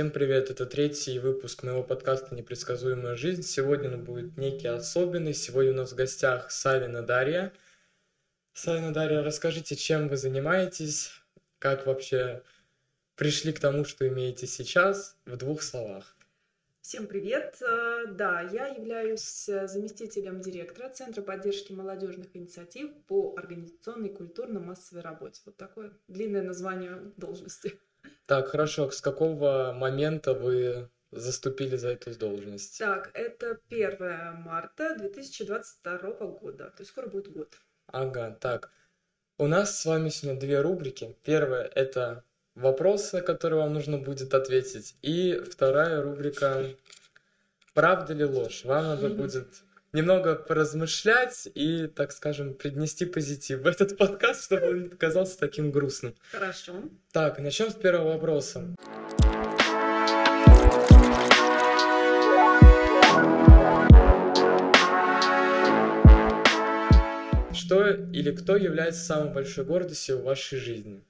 Всем привет, это третий выпуск моего подкаста «Непредсказуемая жизнь». Сегодня он будет некий особенный. Сегодня у нас в гостях Савина Дарья. Савина Дарья, расскажите, чем вы занимаетесь, как вообще пришли к тому, что имеете сейчас, в двух словах. Всем привет! Э, да, я являюсь э, заместителем директора Центра поддержки молодежных инициатив по организационной культурно-массовой работе. Вот такое длинное название должности. Так, хорошо. С какого момента вы заступили за эту должность? Так, это 1 марта 2022 года, то есть скоро будет год. Ага, так. У нас с вами сегодня две рубрики. Первая – это вопросы, на которые вам нужно будет ответить. И вторая рубрика «Правда ли ложь?». Вам надо будет немного поразмышлять и, так скажем, принести позитив в этот подкаст, чтобы он не казался таким грустным. Хорошо. Так, начнем с первого вопроса. Что или кто является самой большой гордостью в вашей жизни?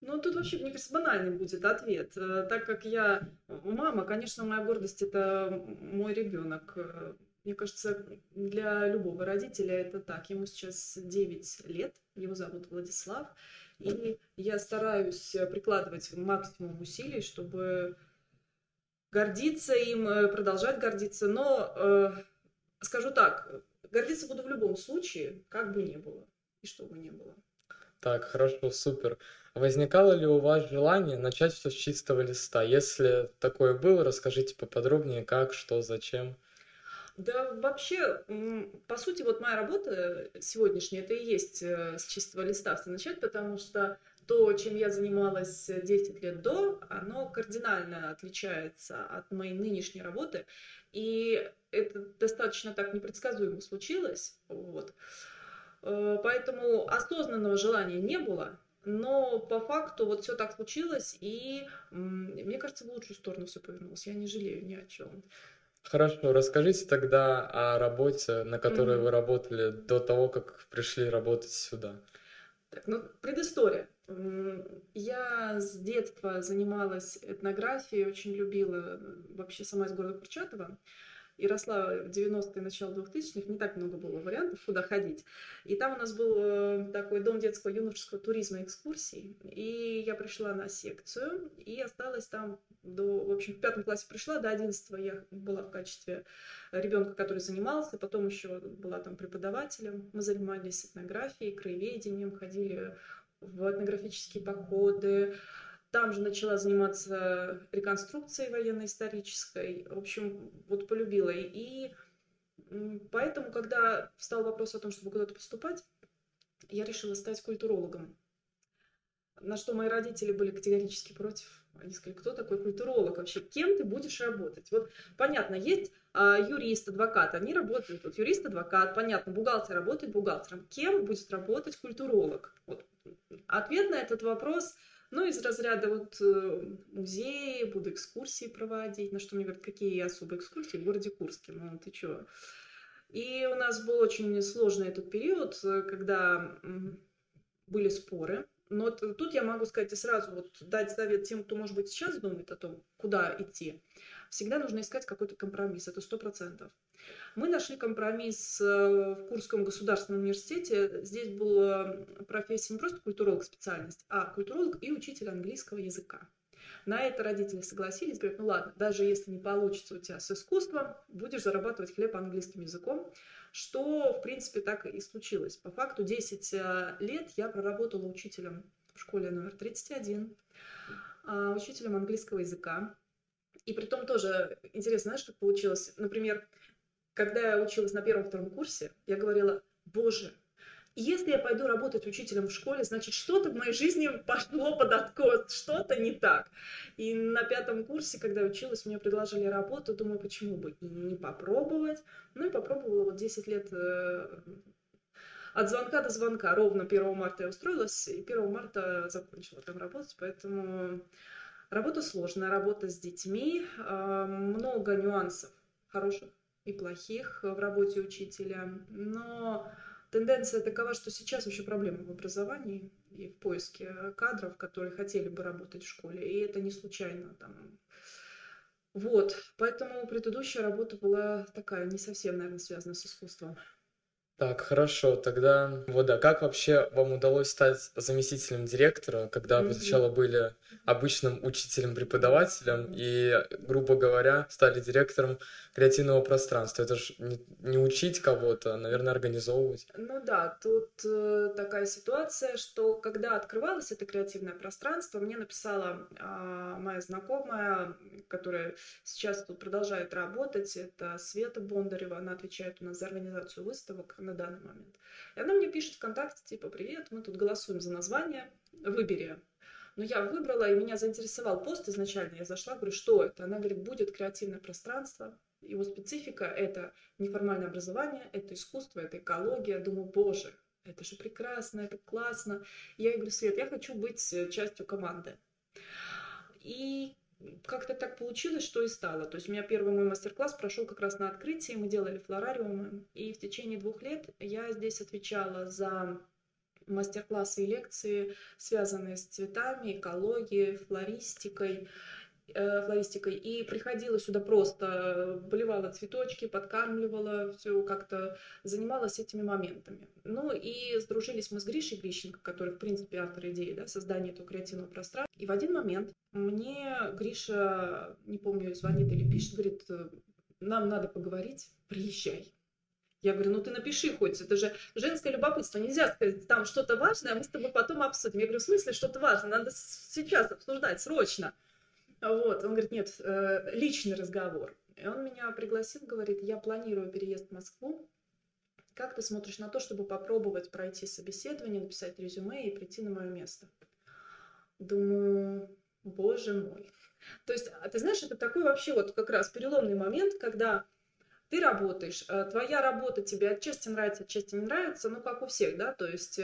Ну, тут вообще, мне кажется, банальный будет ответ. Э, так как я мама, конечно, моя гордость это мой ребенок. Мне кажется, для любого родителя это так. Ему сейчас 9 лет, его зовут Владислав. И я стараюсь прикладывать максимум усилий, чтобы гордиться им, э, продолжать гордиться. Но э, скажу так, гордиться буду в любом случае, как бы ни было и что бы ни было. Так, хорошо, супер. Возникало ли у вас желание начать все с чистого листа? Если такое было, расскажите поподробнее, как, что, зачем. Да, вообще, по сути, вот моя работа сегодняшняя, это и есть э, с чистого листа все начать, потому что то, чем я занималась 10 лет до, оно кардинально отличается от моей нынешней работы. И это достаточно так непредсказуемо случилось. Вот. Э, поэтому осознанного желания не было, но по факту вот все так случилось, и мне кажется, в лучшую сторону все повернулось. Я не жалею ни о чем. Хорошо, расскажите тогда о работе, на которой вы работали до того, как пришли работать сюда. Так, ну, предыстория. Я с детства занималась этнографией, очень любила вообще сама из города Курчатова и росла в 90-е, начало 2000-х, не так много было вариантов, куда ходить. И там у нас был э, такой дом детского юношеского туризма экскурсий. И я пришла на секцию и осталась там до, в общем, в пятом классе пришла, до 11 я была в качестве ребенка, который занимался, потом еще была там преподавателем. Мы занимались этнографией, краеведением, ходили в этнографические походы, там же начала заниматься реконструкцией военно-исторической. В общем, вот полюбила. И поэтому, когда встал вопрос о том, чтобы куда-то поступать, я решила стать культурологом. На что мои родители были категорически против. Они сказали, кто такой культуролог вообще? Кем ты будешь работать? Вот понятно, есть а, юрист, адвокат, они работают. Вот юрист, адвокат, понятно, бухгалтер работает бухгалтером. Кем будет работать культуролог? Вот. Ответ на этот вопрос – ну, из разряда вот э, музеи, буду экскурсии проводить. На что мне говорят, какие особые экскурсии в городе Курске? Ну, ты чё? И у нас был очень сложный этот период, э, когда были споры. Но тут я могу сказать и сразу вот дать совет тем, кто, может быть, сейчас думает о том, куда идти. Всегда нужно искать какой-то компромисс, это сто процентов. Мы нашли компромисс э, в Курском государственном университете. Здесь была профессия не просто культуролог специальность, а культуролог и учитель английского языка. На это родители согласились, говорят, ну ладно, даже если не получится у тебя с искусством, будешь зарабатывать хлеб английским языком, что, в принципе, так и случилось. По факту 10 э, лет я проработала учителем в школе номер 31, а, учителем английского языка. И при том тоже интересно, знаешь, как получилось? Например, когда я училась на первом-втором курсе, я говорила, боже, если я пойду работать учителем в школе, значит, что-то в моей жизни пошло под откос, что-то не так. И на пятом курсе, когда училась, мне предложили работу, думаю, почему бы и не попробовать. Ну и попробовала вот 10 лет э, от звонка до звонка. Ровно 1 марта я устроилась, и 1 марта закончила там работать, поэтому работа сложная, работа с детьми, э, много нюансов хороших и плохих в работе учителя. Но тенденция такова, что сейчас вообще проблема в образовании и в поиске кадров, которые хотели бы работать в школе. И это не случайно. Там. Вот. Поэтому предыдущая работа была такая, не совсем, наверное, связана с искусством. Так, хорошо, тогда вот да, как вообще вам удалось стать заместителем директора, когда вы сначала были обычным учителем-преподавателем и, грубо говоря, стали директором креативного пространства? Это же не, не учить кого-то, а, наверное, организовывать. Ну да, тут э, такая ситуация, что когда открывалось это креативное пространство, мне написала э, моя знакомая, которая сейчас тут продолжает работать, это Света Бондарева, она отвечает у нас за организацию выставок на данный момент. И она мне пишет ВКонтакте, типа, привет, мы тут голосуем за название, выбери. Но я выбрала, и меня заинтересовал пост изначально. Я зашла, говорю, что это? Она говорит, будет креативное пространство. Его специфика – это неформальное образование, это искусство, это экология. Думаю, боже, это же прекрасно, это классно. Я ей говорю, Свет, я хочу быть э, частью команды. И как-то так получилось, что и стало. То есть у меня первый мой мастер-класс прошел как раз на открытии, мы делали флорариумы, и в течение двух лет я здесь отвечала за мастер-классы и лекции, связанные с цветами, экологией, флористикой, флористикой. И приходила сюда просто, поливала цветочки, подкармливала, все как-то занималась этими моментами. Ну и сдружились мы с Гришей Грищенко, который, в принципе, автор идеи да, создания этого креативного пространства. И в один момент мне Гриша, не помню, звонит или пишет, говорит, нам надо поговорить, приезжай. Я говорю, ну ты напиши хоть, это же женское любопытство, нельзя сказать, там что-то важное, мы с тобой потом обсудим. Я говорю, в смысле что-то важное, надо сейчас обсуждать, срочно. Вот, он говорит, нет, э, личный разговор. И он меня пригласил, говорит, я планирую переезд в Москву, как ты смотришь на то, чтобы попробовать пройти собеседование, написать резюме и прийти на мое место? Думаю, боже мой. То есть, а ты знаешь, это такой вообще вот как раз переломный момент, когда ты работаешь, э, твоя работа тебе отчасти нравится, отчасти не нравится, ну, как у всех, да, то есть...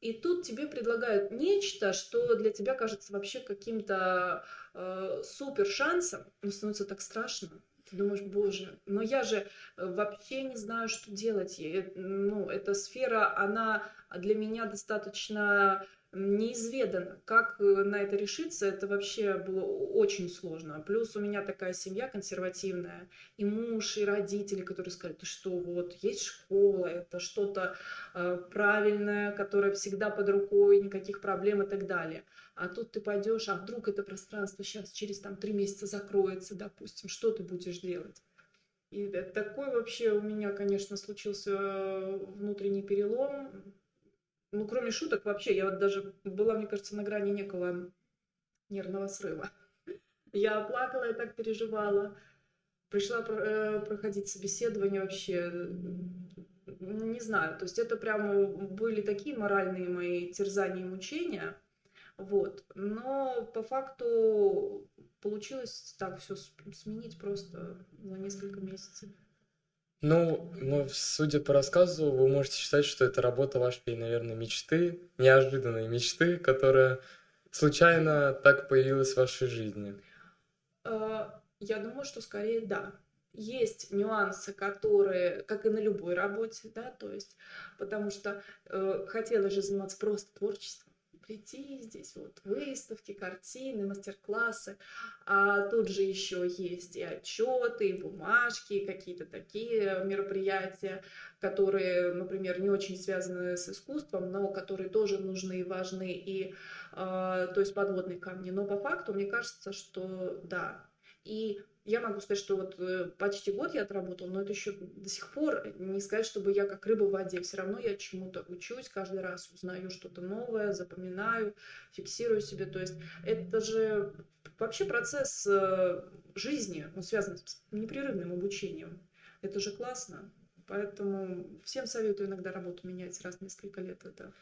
Э, и тут тебе предлагают нечто, что для тебя кажется вообще каким-то э, супер шансом, но становится так страшно. Ты думаешь, боже, но я же э, вообще не знаю, что делать. Ну, эта сфера, она для меня достаточно неизведанно. Как э, на это решиться, это вообще было очень сложно. Плюс у меня такая семья консервативная, и муж, и родители, которые сказали, что, вот, есть школа, это что-то э, правильное, которое всегда под рукой, никаких проблем и так далее. А тут ты пойдешь, а вдруг это пространство сейчас через там три месяца закроется, допустим, что ты будешь делать? И такой вообще у меня, конечно, случился э, внутренний перелом, ну, кроме шуток, вообще, я вот даже была, мне кажется, на грани некого нервного срыва. Я плакала, я так переживала. Пришла э, проходить собеседование вообще, не знаю, то есть это прямо были такие моральные мои терзания и мучения, вот. Но по факту получилось так все сменить просто за несколько месяцев. Ну, ну, судя по рассказу, вы можете считать, что это работа вашей, наверное, мечты, неожиданной мечты, которая случайно так появилась в вашей жизни. А, я думаю, что скорее да. Есть нюансы, которые, как и на любой работе, да, то есть, потому что э, хотела же заниматься просто творчеством, прийти здесь вот выставки, картины, мастер-классы. А тут же еще есть и отчеты, и бумажки, и какие-то такие мероприятия, которые, например, не очень связаны с искусством, но которые тоже нужны и важны, и, э, то есть подводные камни. Но по факту мне кажется, что да. И я могу сказать, что вот э, почти год я отработала, но это еще до сих пор не сказать, чтобы я как рыба в воде. Все равно я чему-то учусь, каждый раз узнаю что-то новое, запоминаю, фиксирую себе. То есть это же вообще процесс э, жизни, он связан с непрерывным обучением. Это же классно. Поэтому всем советую иногда работу менять раз в несколько лет. Это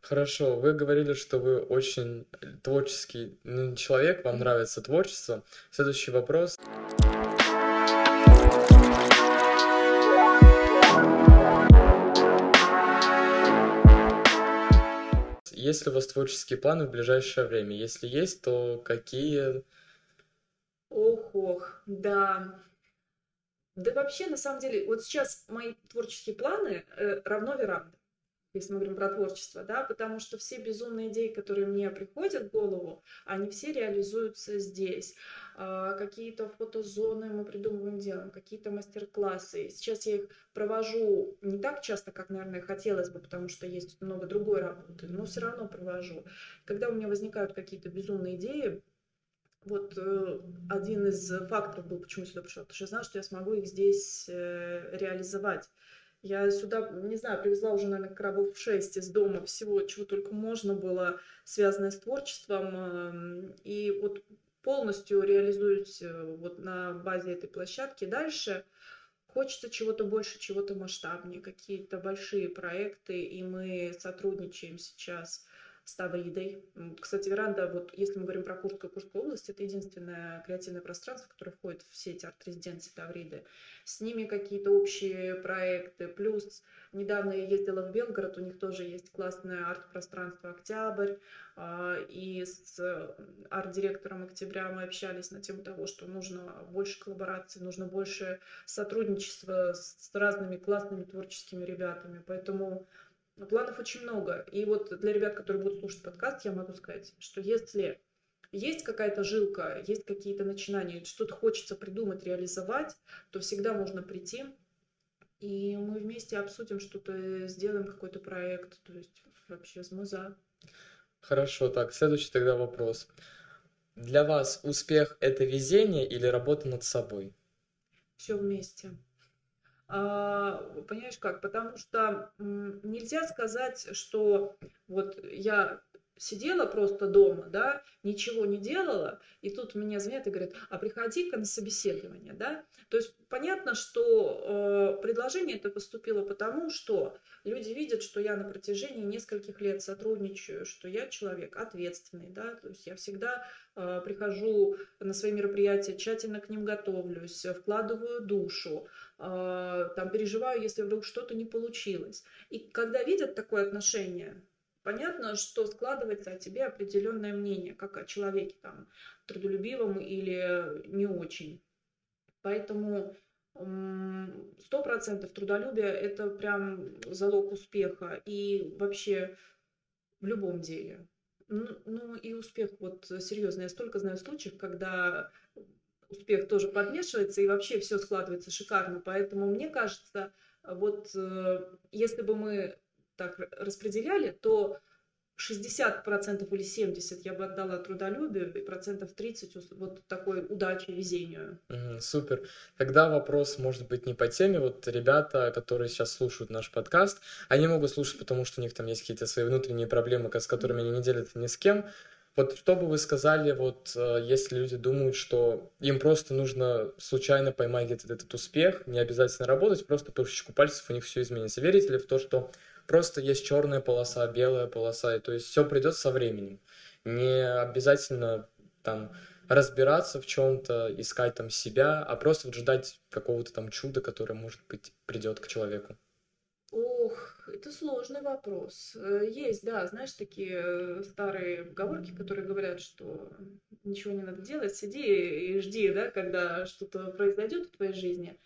Хорошо, вы говорили, что вы очень творческий ну, человек, вам нравится творчество. Следующий вопрос. Есть ли у вас творческие планы в ближайшее время? Если есть, то какие? Ох, ох, да. Да вообще, на самом деле, вот сейчас мои творческие планы э, равно веранда если мы говорим про творчество, да, потому что все безумные идеи, которые мне приходят в голову, они все реализуются здесь. А, какие-то фотозоны мы придумываем, делаем, какие-то мастер-классы. Сейчас я их провожу не так часто, как, наверное, хотелось бы, потому что есть много другой работы, но все равно провожу. Когда у меня возникают какие-то безумные идеи, вот э, один из факторов был, почему сюда пришла, потому что я знала, что я смогу их здесь э, реализовать. Я сюда, не знаю, привезла уже, наверное, коробов 6 из дома всего, чего только можно было, связанное с творчеством. Эм, и вот полностью реализуюсь э, вот на базе этой площадки. Дальше хочется чего-то больше, чего-то масштабнее, какие-то большие проекты, и мы сотрудничаем сейчас с Тавридой. Кстати, веранда, вот если мы говорим про Курскую, Курскую область, это единственное креативное пространство, которое входит в сеть арт-резиденции Тавриды. С ними какие-то общие проекты. Плюс недавно я ездила в Белгород, у них тоже есть классное арт-пространство «Октябрь». А, и с арт-директором «Октября» мы общались на тему того, что нужно больше коллабораций, нужно больше сотрудничества с разными классными творческими ребятами. Поэтому Планов очень много. И вот для ребят, которые будут слушать подкаст, я могу сказать, что если есть какая-то жилка, есть какие-то начинания, что-то хочется придумать, реализовать, то всегда можно прийти, и мы вместе обсудим что-то, сделаем какой-то проект. То есть вообще мы за. Хорошо, так, следующий тогда вопрос. Для вас успех – это везение или работа над собой? Все вместе. А, понимаешь как? Потому что нельзя сказать, что вот я сидела просто дома, да, ничего не делала, и тут мне звонят и говорят, а приходи-ка на собеседование, да. То есть понятно, что э, предложение это поступило потому, что люди видят, что я на протяжении нескольких лет сотрудничаю, что я человек ответственный, да, то есть я всегда э, прихожу на свои мероприятия, тщательно к ним готовлюсь, вкладываю душу, э, там переживаю, если вдруг что-то не получилось. И когда видят такое отношение, понятно, что складывается о тебе определенное мнение, как о человеке там трудолюбивом или не очень. Поэтому сто процентов трудолюбие – это прям залог успеха и вообще в любом деле. Ну, ну и успех, вот серьезно, я столько знаю случаев, когда успех тоже подмешивается и вообще все складывается шикарно. Поэтому мне кажется, вот э, если бы мы так распределяли, то 60% или 70% я бы отдала трудолюбию, и процентов 30% вот такой удаче, везению. Угу, супер. Тогда вопрос может быть не по теме. Вот ребята, которые сейчас слушают наш подкаст, они могут слушать, потому что у них там есть какие-то свои внутренние проблемы, с которыми они не делятся ни с кем. Вот что бы вы сказали, вот э, если люди думают, что им просто нужно случайно поймать где-то этот успех, не обязательно работать, просто по щелчку пальцев у них все изменится. Верите ли в то, что просто есть черная полоса, белая полоса, и то есть все придет со временем. Не обязательно там разбираться в чем-то, искать там себя, а просто вот ждать какого-то там чуда, которое, может быть, придет к человеку. Ох, это сложный вопрос. Э, есть, да, знаешь, такие э, старые поговорки, которые говорят, что ничего не надо делать, сиди и жди, да, когда что-то произойдет в твоей жизни.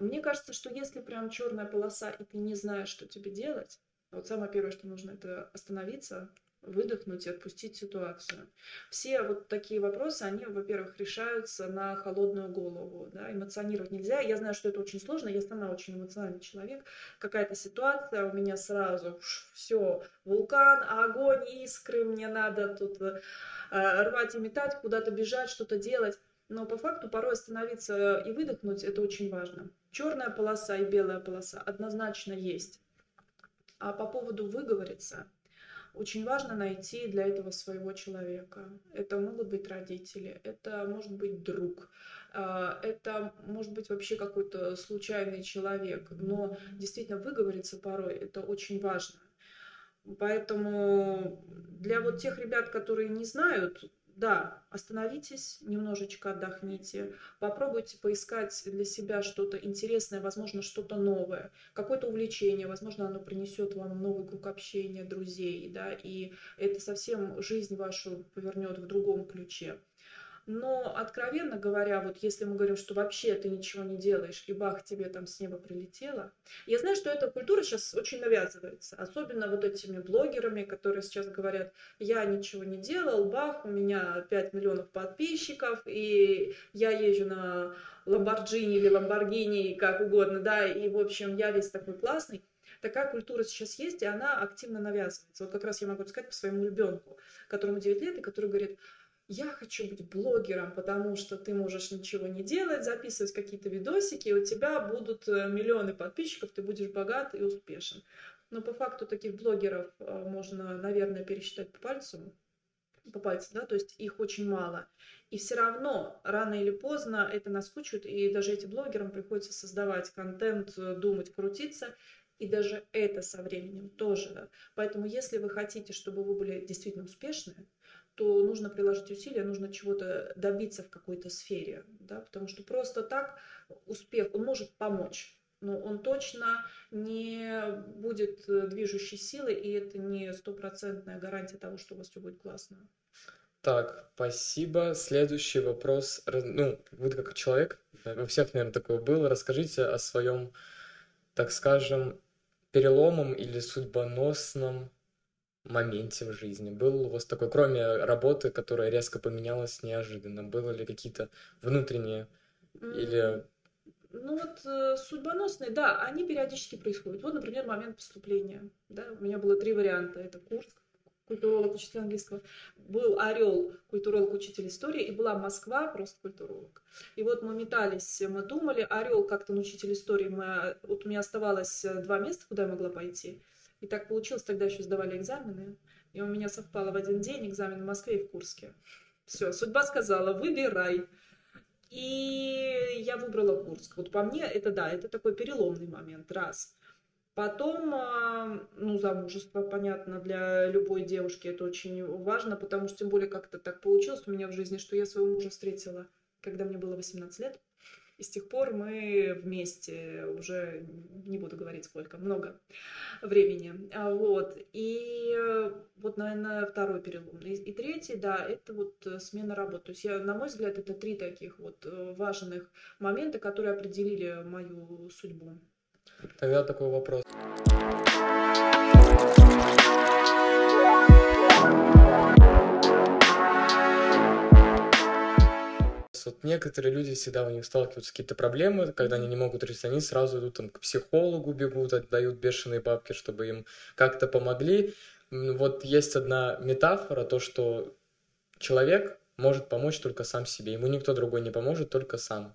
Мне кажется, что если прям черная полоса, и ты не знаешь, что тебе делать, вот самое первое, что нужно, это остановиться, выдохнуть и отпустить ситуацию. Все вот такие вопросы, они, во-первых, решаются на холодную голову. Да? Эмоционировать нельзя. Я знаю, что это очень сложно. Я сама очень эмоциональный человек. Какая-то ситуация, у меня сразу все, вулкан, огонь, искры, мне надо тут э, рвать и метать, куда-то бежать, что-то делать. Но по факту порой остановиться и выдохнуть – это очень важно. Черная полоса и белая полоса однозначно есть. А по поводу выговориться, очень важно найти для этого своего человека. Это могут быть родители, это может быть друг, а, это может быть вообще какой-то случайный человек, но действительно выговориться порой это очень важно. Поэтому для вот тех ребят, которые не знают, да, остановитесь, немножечко отдохните, попробуйте поискать для себя что-то интересное, возможно, что-то новое, какое-то увлечение, возможно, оно принесет вам новый круг общения, друзей, да, и это совсем жизнь вашу повернет в другом ключе. Но, откровенно говоря, вот если мы говорим, что вообще ты ничего не делаешь, и бах, тебе там с неба прилетело. Я знаю, что эта культура сейчас очень навязывается, особенно вот этими блогерами, которые сейчас говорят, я ничего не делал, бах, у меня 5 миллионов подписчиков, и я езжу на Ламборджини или Ламборгини, как угодно, да, и, в общем, я весь такой классный. Такая культура сейчас есть, и она активно навязывается. Вот как раз я могу сказать по своему ребенку, которому 9 лет, и который говорит, я хочу быть блогером, потому что ты можешь ничего не делать, записывать какие-то видосики, и у тебя будут э, миллионы подписчиков, ты будешь богат и успешен. Но по факту таких блогеров э, можно, наверное, пересчитать по пальцу, по пальцу, да, то есть их очень мало. И все равно, рано или поздно это наскучит, и даже этим блогерам приходится создавать контент, э, думать, крутиться, и даже это со временем тоже. Поэтому если вы хотите, чтобы вы были действительно успешны, то нужно приложить усилия, нужно чего-то добиться в какой-то сфере, да, потому что просто так успех, он может помочь, но он точно не будет э, движущей силой, и это не стопроцентная гарантия того, что у вас все будет классно. Так, спасибо. Следующий вопрос. Ну, вы как человек, у всех, наверное, такое было. Расскажите о своем, так скажем, переломом или судьбоносном моменте в жизни? Был у вас такой, кроме работы, которая резко поменялась неожиданно, было ли какие-то внутренние или... Ну вот э, судьбоносные, да, они периодически происходят. Вот, например, момент поступления. Да, у меня было три варианта. Это Курск, культуролог, учитель английского, был Орел, культуролог, учитель истории, и была Москва, просто культуролог. И вот мы метались, мы думали, Орел как-то учитель истории, мы, вот у меня оставалось э, два места, куда я могла пойти. И так получилось, тогда еще сдавали экзамены, и у меня совпало в один день экзамен в Москве и в Курске. Все, судьба сказала, выбирай. И я выбрала Курск. Вот по мне это да, это такой переломный момент, раз. Потом, а, ну, замужество, понятно, для любой девушки это очень важно, потому что тем более как-то так получилось у меня в жизни, что я своего мужа встретила, когда мне было 18 лет. И с тех пор мы вместе уже, не буду говорить сколько, много времени. А, вот. И вот, наверное, второй перелом. И, и третий, да, это вот смена работы. То есть, я, на мой взгляд, это три таких вот э, важных момента, которые определили мою судьбу. Тогда такой вопрос. Вот некоторые люди всегда у них сталкиваются какие-то проблемы, когда они не могут решить, они сразу идут там к психологу бегут, отдают бешеные бабки, чтобы им как-то помогли. Вот есть одна метафора, то, что человек может помочь только сам себе, ему никто другой не поможет, только сам.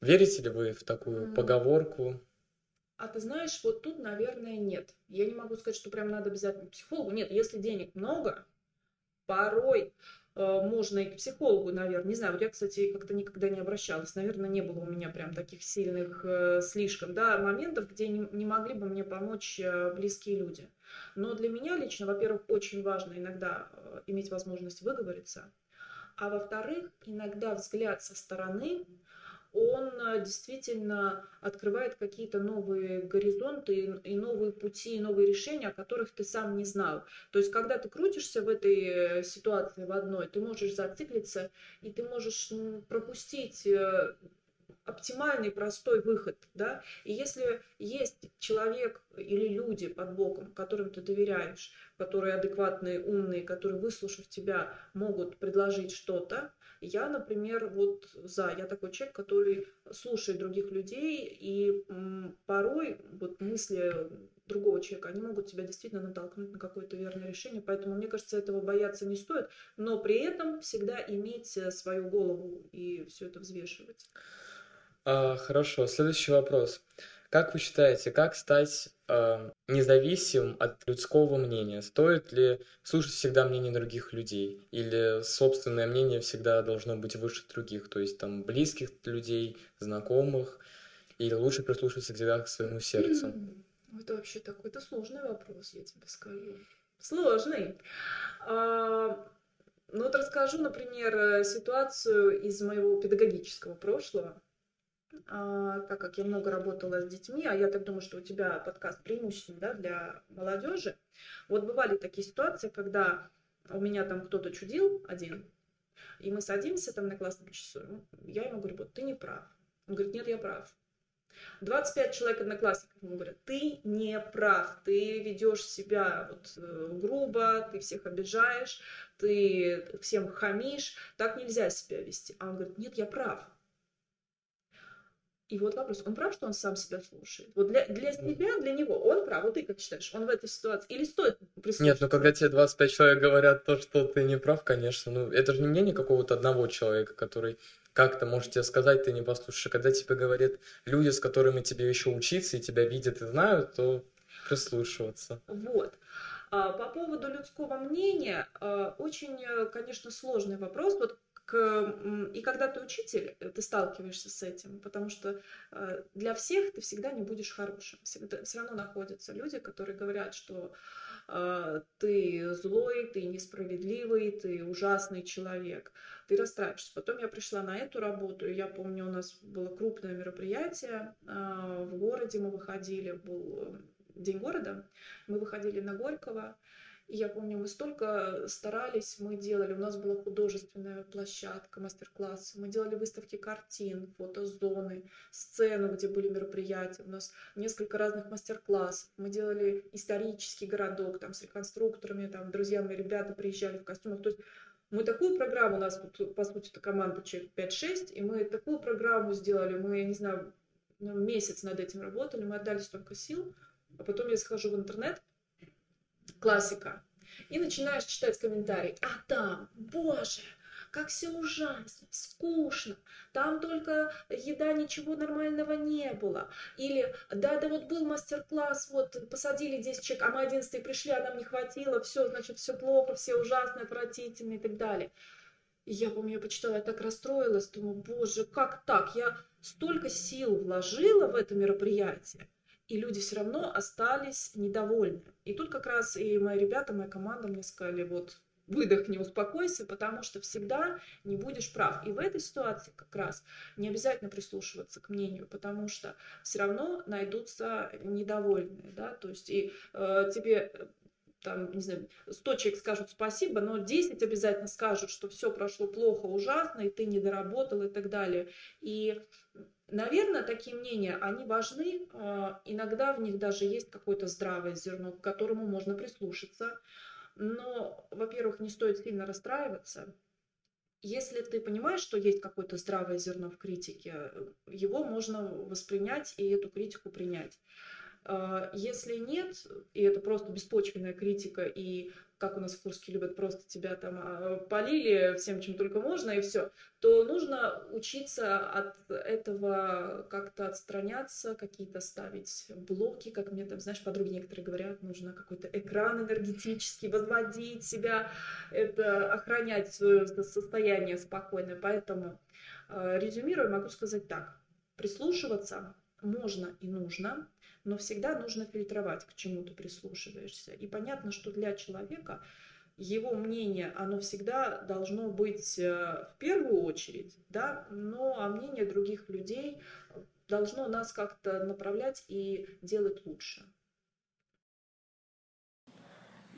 Верите ли вы в такую mm-hmm. поговорку? А ты знаешь, вот тут, наверное, нет. Я не могу сказать, что прям надо обязательно психологу. Нет, если денег много, порой можно и к психологу, наверное. Не знаю, вот я, кстати, как-то никогда не обращалась. Наверное, не было у меня прям таких сильных э, слишком, да, моментов, где не, не могли бы мне помочь э, близкие люди. Но для меня лично, во-первых, очень важно иногда иметь возможность выговориться, а во-вторых, иногда взгляд со стороны он э, действительно открывает какие-то новые горизонты и новые пути, и новые решения, о которых ты сам не знал. То есть, когда ты крутишься в этой э, ситуации в одной, ты можешь зациклиться, и ты можешь пропустить э, оптимальный простой выход, да, и если есть человек или люди под боком, которым ты доверяешь, которые адекватные, умные, которые, выслушав тебя, могут предложить что-то, я, например, вот за, я такой человек, который слушает других людей, и порой вот мысли другого человека, они могут тебя действительно натолкнуть на какое-то верное решение, поэтому, мне кажется, этого бояться не стоит, но при этом всегда иметь э, свою голову и все это взвешивать. А, хорошо, следующий вопрос. Как вы считаете, как стать э, независимым от людского мнения? Стоит ли слушать всегда мнение других людей? Или собственное мнение всегда должно быть выше других? То есть там близких людей, знакомых? Или лучше прислушиваться всегда к своему сердцу? Это вообще такой, это сложный вопрос, я тебе скажу. Сложный. А, ну вот расскажу, например, э, ситуацию из моего педагогического прошлого. А, так как я много работала с детьми, а я так думаю, что у тебя подкаст преимущественно да, для молодежи. Вот бывали такие ситуации, когда у меня там кто-то чудил один, И мы садимся там на классном часу, я ему говорю, вот ты не прав. Он говорит, нет, я прав. 25 человек одноклассников ему говорят, ты не прав, ты ведешь себя вот э, грубо, ты всех обижаешь, ты всем хамишь, так нельзя себя вести. А он говорит, нет, я прав. И вот вопрос, он прав, что он сам себя слушает? Вот для, для себя, для него, он прав, вот ты как считаешь, он в этой ситуации, или стоит прислушаться? Нет, ну когда тебе 25 человек говорят то, что ты не прав, конечно, ну это же не мнение какого-то одного человека, который как-то может тебе сказать, ты не послушаешь. А когда тебе говорят люди, с которыми тебе еще учиться, и тебя видят и знают, то прислушиваться. Вот. А, по поводу людского мнения, а, очень, э, конечно, сложный вопрос. Вот к... И когда ты учитель, э, ты сталкиваешься с этим, потому что э, для всех ты всегда не будешь хорошим. Все равно находятся люди, которые говорят, что э, ты злой, ты несправедливый, ты ужасный человек, ты расстраиваешься. Потом я пришла на эту работу, и я помню, у нас было крупное мероприятие в городе, мы выходили, был День города, мы выходили на Горького, я помню, мы столько старались, мы делали, у нас была художественная площадка, мастер-класс, мы делали выставки картин, фотозоны, сцену, где были мероприятия, у нас несколько разных мастер-классов, мы делали исторический городок, там с реконструкторами, там друзья мои ребята приезжали в костюмах, то есть мы такую программу, у нас тут, по сути, это команда человек 5-6, и мы такую программу сделали, мы, я не знаю, ну, месяц над этим работали, мы отдали столько сил, а потом я схожу в интернет, классика. И начинаешь читать комментарии. А там, боже, как все ужасно, скучно, там только еда, ничего нормального не было. Или, да, да, вот был мастер-класс, вот посадили 10 человек, а мы 11 пришли, а нам не хватило, все, значит, все плохо, все ужасно, отвратительно и так далее. И я помню, я почитала, я так расстроилась, думаю, боже, как так? Я столько сил вложила в это мероприятие, и люди все равно остались недовольны. И тут как раз и мои ребята, моя команда мне сказали, вот выдохни, успокойся, потому что всегда не будешь прав. И в этой ситуации как раз не обязательно прислушиваться к мнению, потому что все равно найдутся недовольные, да, то есть и э, тебе там, не знаю, 100 человек скажут спасибо, но 10 обязательно скажут, что все прошло плохо, ужасно, и ты не доработал и так далее. И Наверное, такие мнения, они важны. А, иногда в них даже есть какое-то здравое зерно, к которому можно прислушаться. Но, во-первых, не стоит сильно расстраиваться. Если ты понимаешь, что есть какое-то здравое зерно в критике, его можно воспринять и эту критику принять. А, если нет, и это просто беспочвенная критика, и как у нас в Курске любят просто тебя там а, полили всем, чем только можно, и все, то нужно учиться от этого как-то отстраняться, какие-то ставить блоки, как мне там, знаешь, подруги некоторые говорят, нужно какой-то экран энергетический, возводить себя, это охранять свое состояние спокойное. Поэтому, а, резюмируя, могу сказать так, прислушиваться можно и нужно, но всегда нужно фильтровать, к чему ты прислушиваешься. И понятно, что для человека его мнение, оно всегда должно быть э, в первую очередь, да, но а мнение других людей должно нас как-то направлять и делать лучше.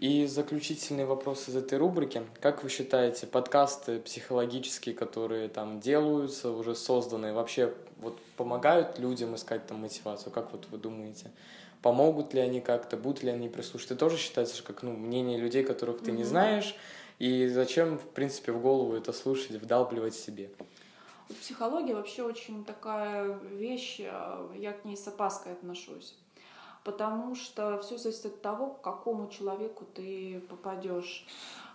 И заключительный вопрос из этой рубрики. Как вы считаете, подкасты психологические, которые там делаются, уже созданные, вообще вот помогают людям искать там мотивацию? Как вот вы думаете? Помогут ли они как-то, будут ли они прислушиваться? Ты тоже считаешь, как ну, мнение людей, которых ты mm-hmm. не знаешь, и зачем, в принципе, в голову это слушать, вдалбливать себе? Психология вообще очень такая вещь, э, я к ней с опаской отношусь потому что все зависит от того, к какому человеку ты попадешь.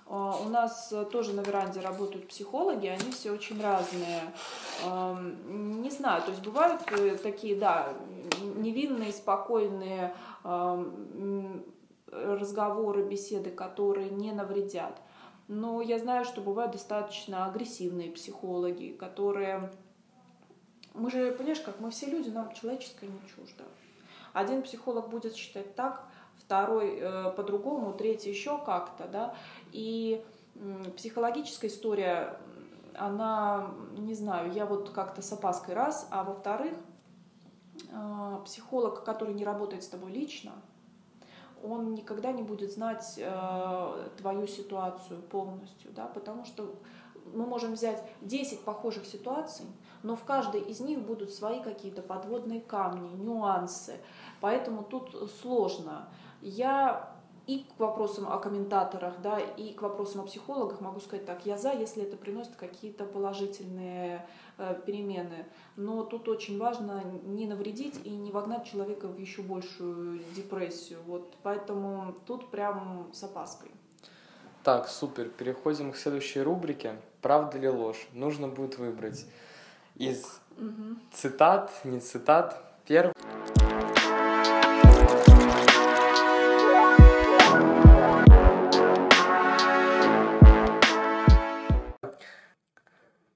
А, у нас тоже на веранде работают психологи, они все очень разные. Не знаю, то есть бывают э, такие, да, невинные, спокойные разговоры, беседы, которые не навредят. Но я знаю, что бывают достаточно агрессивные психологи, которые... Мы же, понимаешь, как мы все люди, нам человеческое не чуждо. Один психолог будет считать так, второй э, по-другому, третий еще как-то, да. И э, психологическая история, она, не знаю, я вот как-то с опаской раз, а во-вторых, э, психолог, который не работает с тобой лично, он никогда не будет знать э, твою ситуацию полностью, да, потому что мы можем взять 10 похожих ситуаций, но в каждой из них будут свои какие-то подводные камни, нюансы. Поэтому тут сложно. Я и к вопросам о комментаторах, да, и к вопросам о психологах могу сказать так, я за, если это приносит какие-то положительные э, перемены. Но тут очень важно не навредить и не вогнать человека в еще большую депрессию. Вот, поэтому тут прям с опаской. Так, супер. Переходим к следующей рубрике. Правда ли ложь? Нужно будет выбрать из угу. цитат, не цитат. Первый.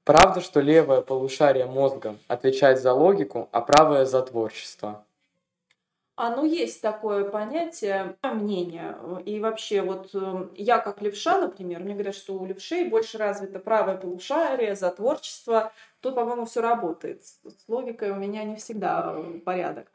Правда, что левое полушарие мозга отвечает за логику, а правое за творчество? Ну есть такое понятие, мнение. И вообще вот э, я как левша, например, мне говорят, что у левшей больше развито правое полушарие за творчество. Тут, по-моему, все работает. С логикой у меня не всегда порядок.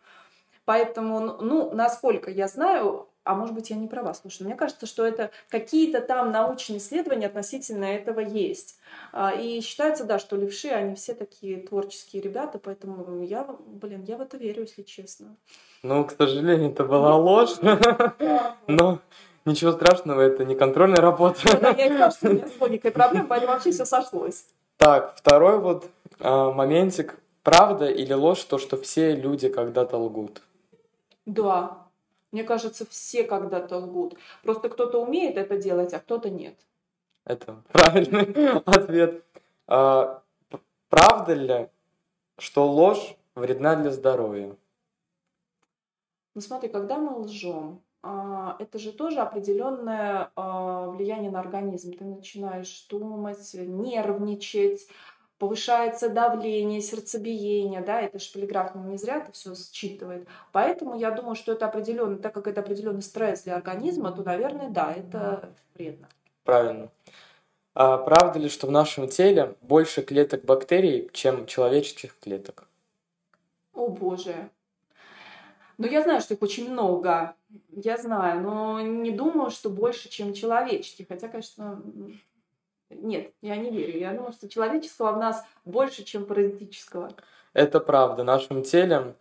Поэтому, ну, насколько я знаю, а может быть, я не права, слушай, мне кажется, что это какие-то там научные исследования относительно этого есть. А, и считается, да, что левши, они все такие творческие ребята, поэтому я, блин, я в это верю, если честно. Ну, к сожалению, это была ложь, но ничего страшного, это не контрольная работа. Ну я и что у меня с логикой проблем, поэтому вообще все сошлось. Так, второй вот а, моментик. Правда или ложь то, что все люди когда-то лгут? Да, мне кажется, все когда-то лгут. Просто кто-то умеет это делать, а кто-то нет. Это правильный ответ. А, правда ли, что ложь вредна для здоровья? Ну смотри, когда мы лжем, а, это же тоже определенное а, влияние на организм. Ты начинаешь думать, нервничать, повышается давление, сердцебиение, да, это же полиграф не зря это все считывает. Поэтому я думаю, что это определенно, так как это определенный стресс для организма, то, наверное, да, это вредно. Правильно. А правда ли, что в нашем теле больше клеток бактерий, чем человеческих клеток? О боже. Ну, я знаю, что их очень много. Я знаю, но не думаю, что больше, чем человеческих. Хотя, конечно, нет, я не верю. Я думаю, что человеческого в нас больше, чем паразитического. Это правда. В нашем теле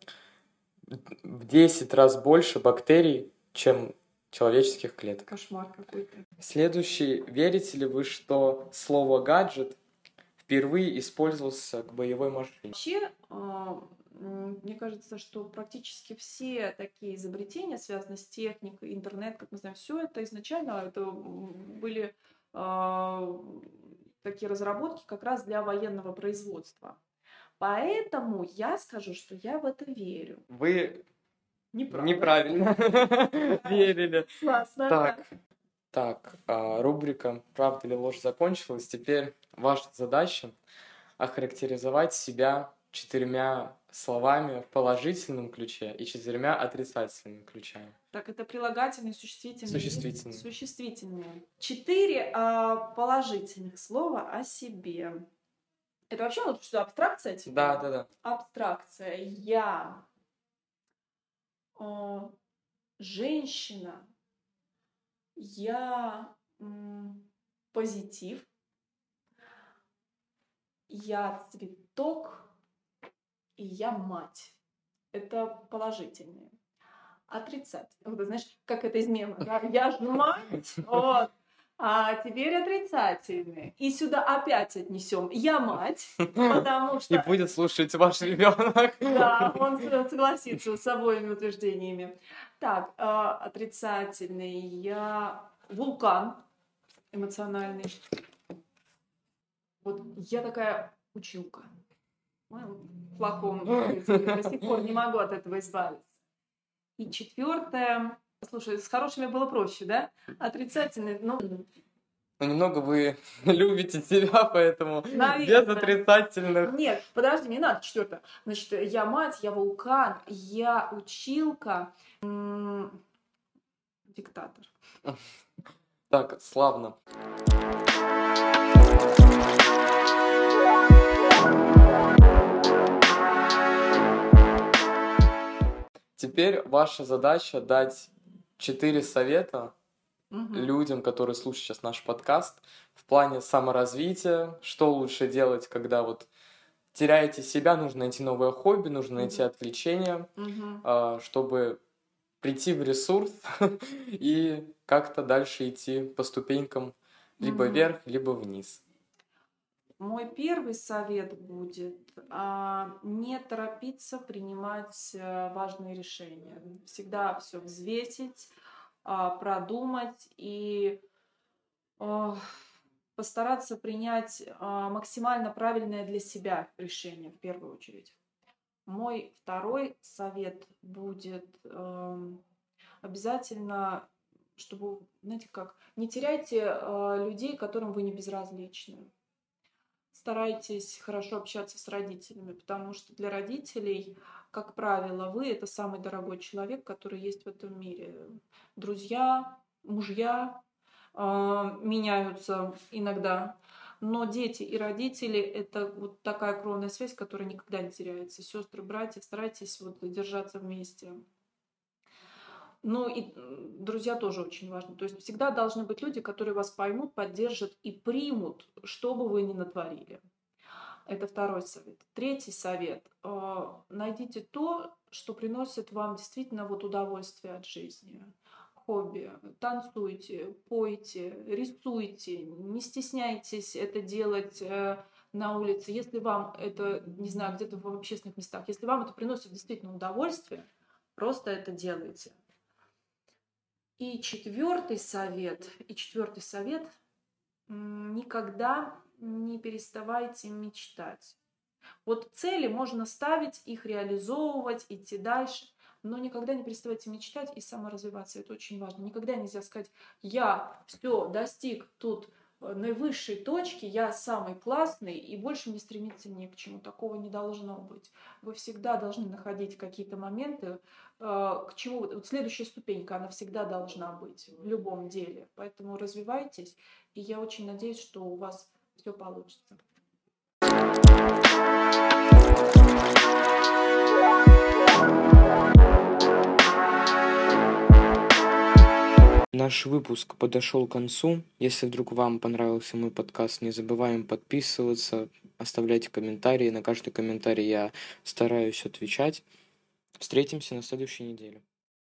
в 10 раз больше бактерий, чем человеческих клеток. Кошмар какой-то. Следующий. Верите ли вы, что слово «гаджет» впервые использовался к боевой машине? Вообще, а, мне кажется, что практически все такие изобретения, связанные с техникой, интернет, как мы знаем, все это изначально это были такие разработки как раз для военного производства. Поэтому я скажу, что я в это верю. Вы Неправда. неправильно верили. Классно. Так, так, а, рубрика «Правда или ложь» закончилась. Теперь ваша задача охарактеризовать себя четырьмя словами в положительном ключе и четырьмя отрицательными ключами. Так, это прилагательные, существительные. Существительные. Существительные. Четыре а, положительных слова о себе. Это вообще вот что, абстракция? Типа? Да, да, да. Абстракция. Я. О, женщина. Я. М, позитив. Я цветок и я мать. Это положительные. Отрицательные. Вот, знаешь, как это из мема, да? Я же мать, вот. А теперь отрицательные. И сюда опять отнесем. Я мать, потому что... И будет слушать ваш ребенок. Да, он согласится с обоими утверждениями. Так, э, отрицательный. Я вулкан эмоциональный. Вот я такая училка плохом. До сих пор не могу от этого избавиться. И четвертое. Слушай, с хорошими было проще, да? Отрицательный, ну... Ну, немного вы любите себя, поэтому Наверное. без отрицательных. Нет, подожди, не надо четвертое. Значит, я мать, я вулкан, я училка, диктатор. Так, славно. Теперь ваша задача дать четыре совета Мгм. людям, которые слушают сейчас наш подкаст, в плане саморазвития, что лучше делать, когда вот теряете себя, нужно найти новое хобби, нужно найти Мгм. отвлечение, а, чтобы прийти в ресурс и как-то дальше идти по ступенькам либо Мгм. вверх, либо вниз. Мой первый совет будет а, не торопиться принимать а, важные решения. Всегда все взвесить, а, продумать и а, постараться принять а, максимально правильное для себя решение в первую очередь. Мой второй совет будет эм, обязательно, чтобы, знаете как, не теряйте э, людей, которым вы не безразличны. Старайтесь хорошо общаться с родителями, потому что для родителей, как правило, вы это самый дорогой человек, который есть в этом мире. Друзья, мужья э, меняются иногда, но дети и родители это вот такая кровная связь, которая никогда не теряется. Сестры, братья, старайтесь вот держаться вместе. Ну и друзья тоже очень важно. То есть всегда должны быть люди, которые вас поймут, поддержат и примут, что бы вы ни натворили. Это второй совет. Третий совет. э, Найдите то, что приносит вам действительно вот удовольствие от жизни. Хобби. Танцуйте, пойте, рисуйте. Не стесняйтесь это делать э, на улице. Если вам это, не знаю, где-то в общественных местах, если вам это приносит действительно удовольствие, просто это делайте. И четвертый совет, и четвертый совет, никогда не переставайте мечтать. Вот цели можно ставить, их реализовывать, идти дальше, но никогда не переставайте мечтать и саморазвиваться. Это очень важно. Никогда нельзя сказать, я все достиг тут наивысшей точки, я самый классный и больше не стремиться ни к чему. Такого не должно быть. Вы всегда должны находить какие-то моменты, э, к чему вот следующая ступенька, она всегда должна быть в любом деле. Поэтому развивайтесь, и я очень надеюсь, что у вас все получится. Наш выпуск подошел к концу. Если вдруг вам понравился мой подкаст, не забываем подписываться, оставлять комментарии. На каждый комментарий я стараюсь отвечать. Встретимся на следующей неделе.